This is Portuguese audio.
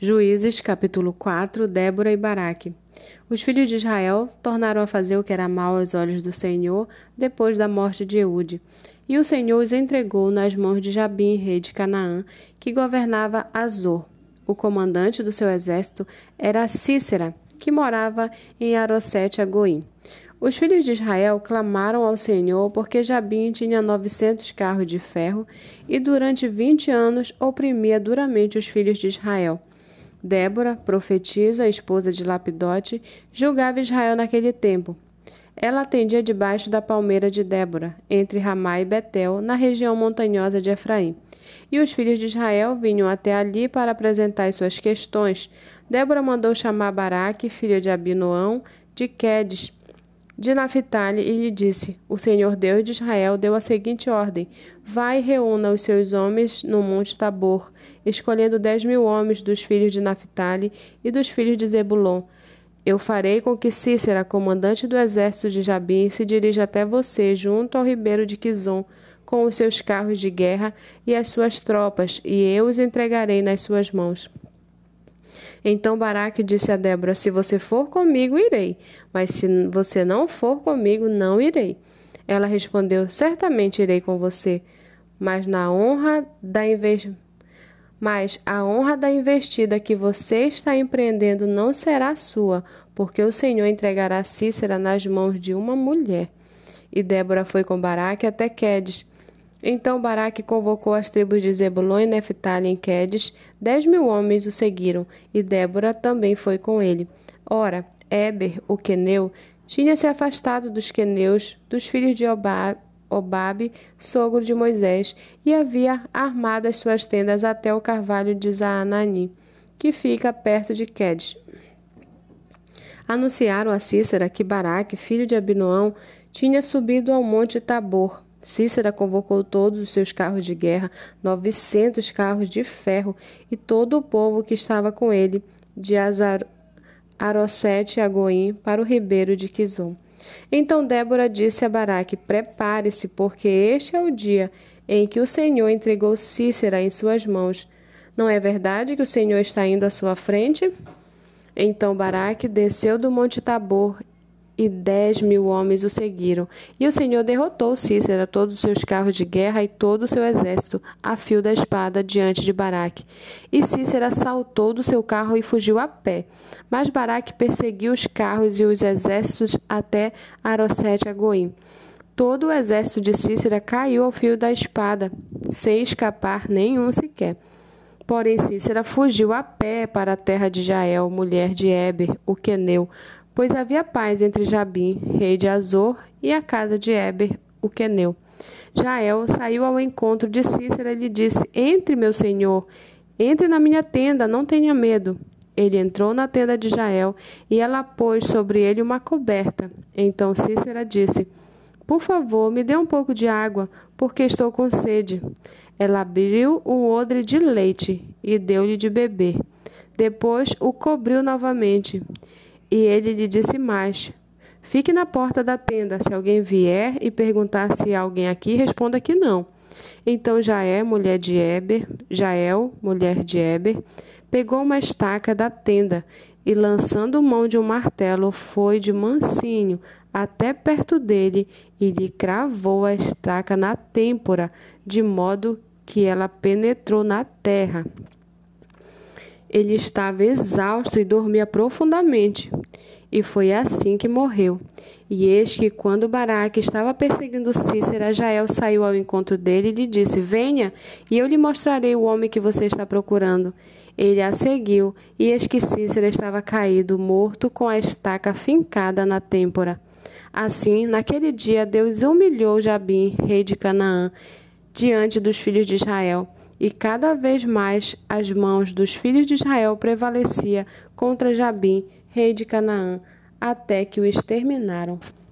Juízes, capítulo 4, Débora e Baraque. Os filhos de Israel tornaram a fazer o que era mal aos olhos do Senhor depois da morte de Eude. E o Senhor os entregou nas mãos de Jabim, rei de Canaã, que governava Azor. O comandante do seu exército era Cícera, que morava em Arosete Agoim. Os filhos de Israel clamaram ao Senhor porque Jabim tinha novecentos carros de ferro e durante vinte anos oprimia duramente os filhos de Israel. Débora, profetisa, esposa de Lapidote, julgava Israel naquele tempo. Ela atendia debaixo da palmeira de Débora, entre Ramá e Betel, na região montanhosa de Efraim. E os filhos de Israel vinham até ali para apresentar suas questões. Débora mandou chamar Baraque, filho de Abinoão, de Quedes, de Naphtali e lhe disse: O Senhor Deus de Israel deu a seguinte ordem: Vai e reúna os seus homens no monte Tabor, escolhendo dez mil homens dos filhos de Naphtali e dos filhos de Zebulon. Eu farei com que Cícera, comandante do exército de Jabim, se dirija até você, junto ao ribeiro de Quizon, com os seus carros de guerra e as suas tropas, e eu os entregarei nas suas mãos. Então Baraque disse a Débora: Se você for comigo, irei, mas se você não for comigo, não irei. Ela respondeu: Certamente irei com você, mas na honra da mas a honra da investida que você está empreendendo não será sua, porque o Senhor entregará Cícera nas mãos de uma mulher. E Débora foi com Baraque até Quedes. Então Baraque convocou as tribos de Zebulon e Neftali em Quedes. Dez mil homens o seguiram, e Débora também foi com ele. Ora, Eber, o queneu, tinha se afastado dos queneus, dos filhos de Obabe, sogro de Moisés, e havia armado as suas tendas até o carvalho de Zaanani, que fica perto de Quedes. Anunciaram a Cícera que Baraque, filho de Abinoão, tinha subido ao monte Tabor, Cícera convocou todos os seus carros de guerra, novecentos carros de ferro, e todo o povo que estava com ele, de Azar, Arosete a Goim, para o ribeiro de Quizon. Então Débora disse a Baraque: Prepare-se, porque este é o dia em que o Senhor entregou Cícera em suas mãos. Não é verdade que o Senhor está indo à sua frente? Então Baraque desceu do monte Tabor e dez mil homens o seguiram. E o Senhor derrotou Cícera, todos os seus carros de guerra e todo o seu exército, a fio da espada, diante de Baraque. E Cícera saltou do seu carro e fugiu a pé. Mas Baraque perseguiu os carros e os exércitos até Arosete Agoim. Todo o exército de Cícera caiu ao fio da espada, sem escapar nenhum sequer. Porém, Cícera fugiu a pé para a terra de Jael, mulher de Eber, o queneu, pois havia paz entre Jabim, rei de Azor, e a casa de Eber, o queneu. Jael saiu ao encontro de Cícera e lhe disse: Entre, meu senhor, entre na minha tenda, não tenha medo. Ele entrou na tenda de Jael e ela pôs sobre ele uma coberta. Então Cícera disse: Por favor, me dê um pouco de água, porque estou com sede. Ela abriu um odre de leite e deu-lhe de beber. Depois o cobriu novamente. E ele lhe disse mais: Fique na porta da tenda. Se alguém vier e perguntar se há alguém aqui, responda que não. Então Jaé, mulher de Eber, Jael, mulher de Eber, pegou uma estaca da tenda e, lançando mão de um martelo, foi de mansinho até perto dele e lhe cravou a estaca na têmpora, de modo que ela penetrou na terra. Ele estava exausto e dormia profundamente. E foi assim que morreu. E eis que, quando Baraque estava perseguindo Cícera, Jael saiu ao encontro dele e lhe disse: Venha, e eu lhe mostrarei o homem que você está procurando. Ele a seguiu, e eis que Cícera estava caído, morto, com a estaca fincada na têmpora. Assim, naquele dia, Deus humilhou Jabim, rei de Canaã, diante dos filhos de Israel e cada vez mais as mãos dos filhos de Israel prevalecia contra Jabim, rei de Canaã, até que o exterminaram.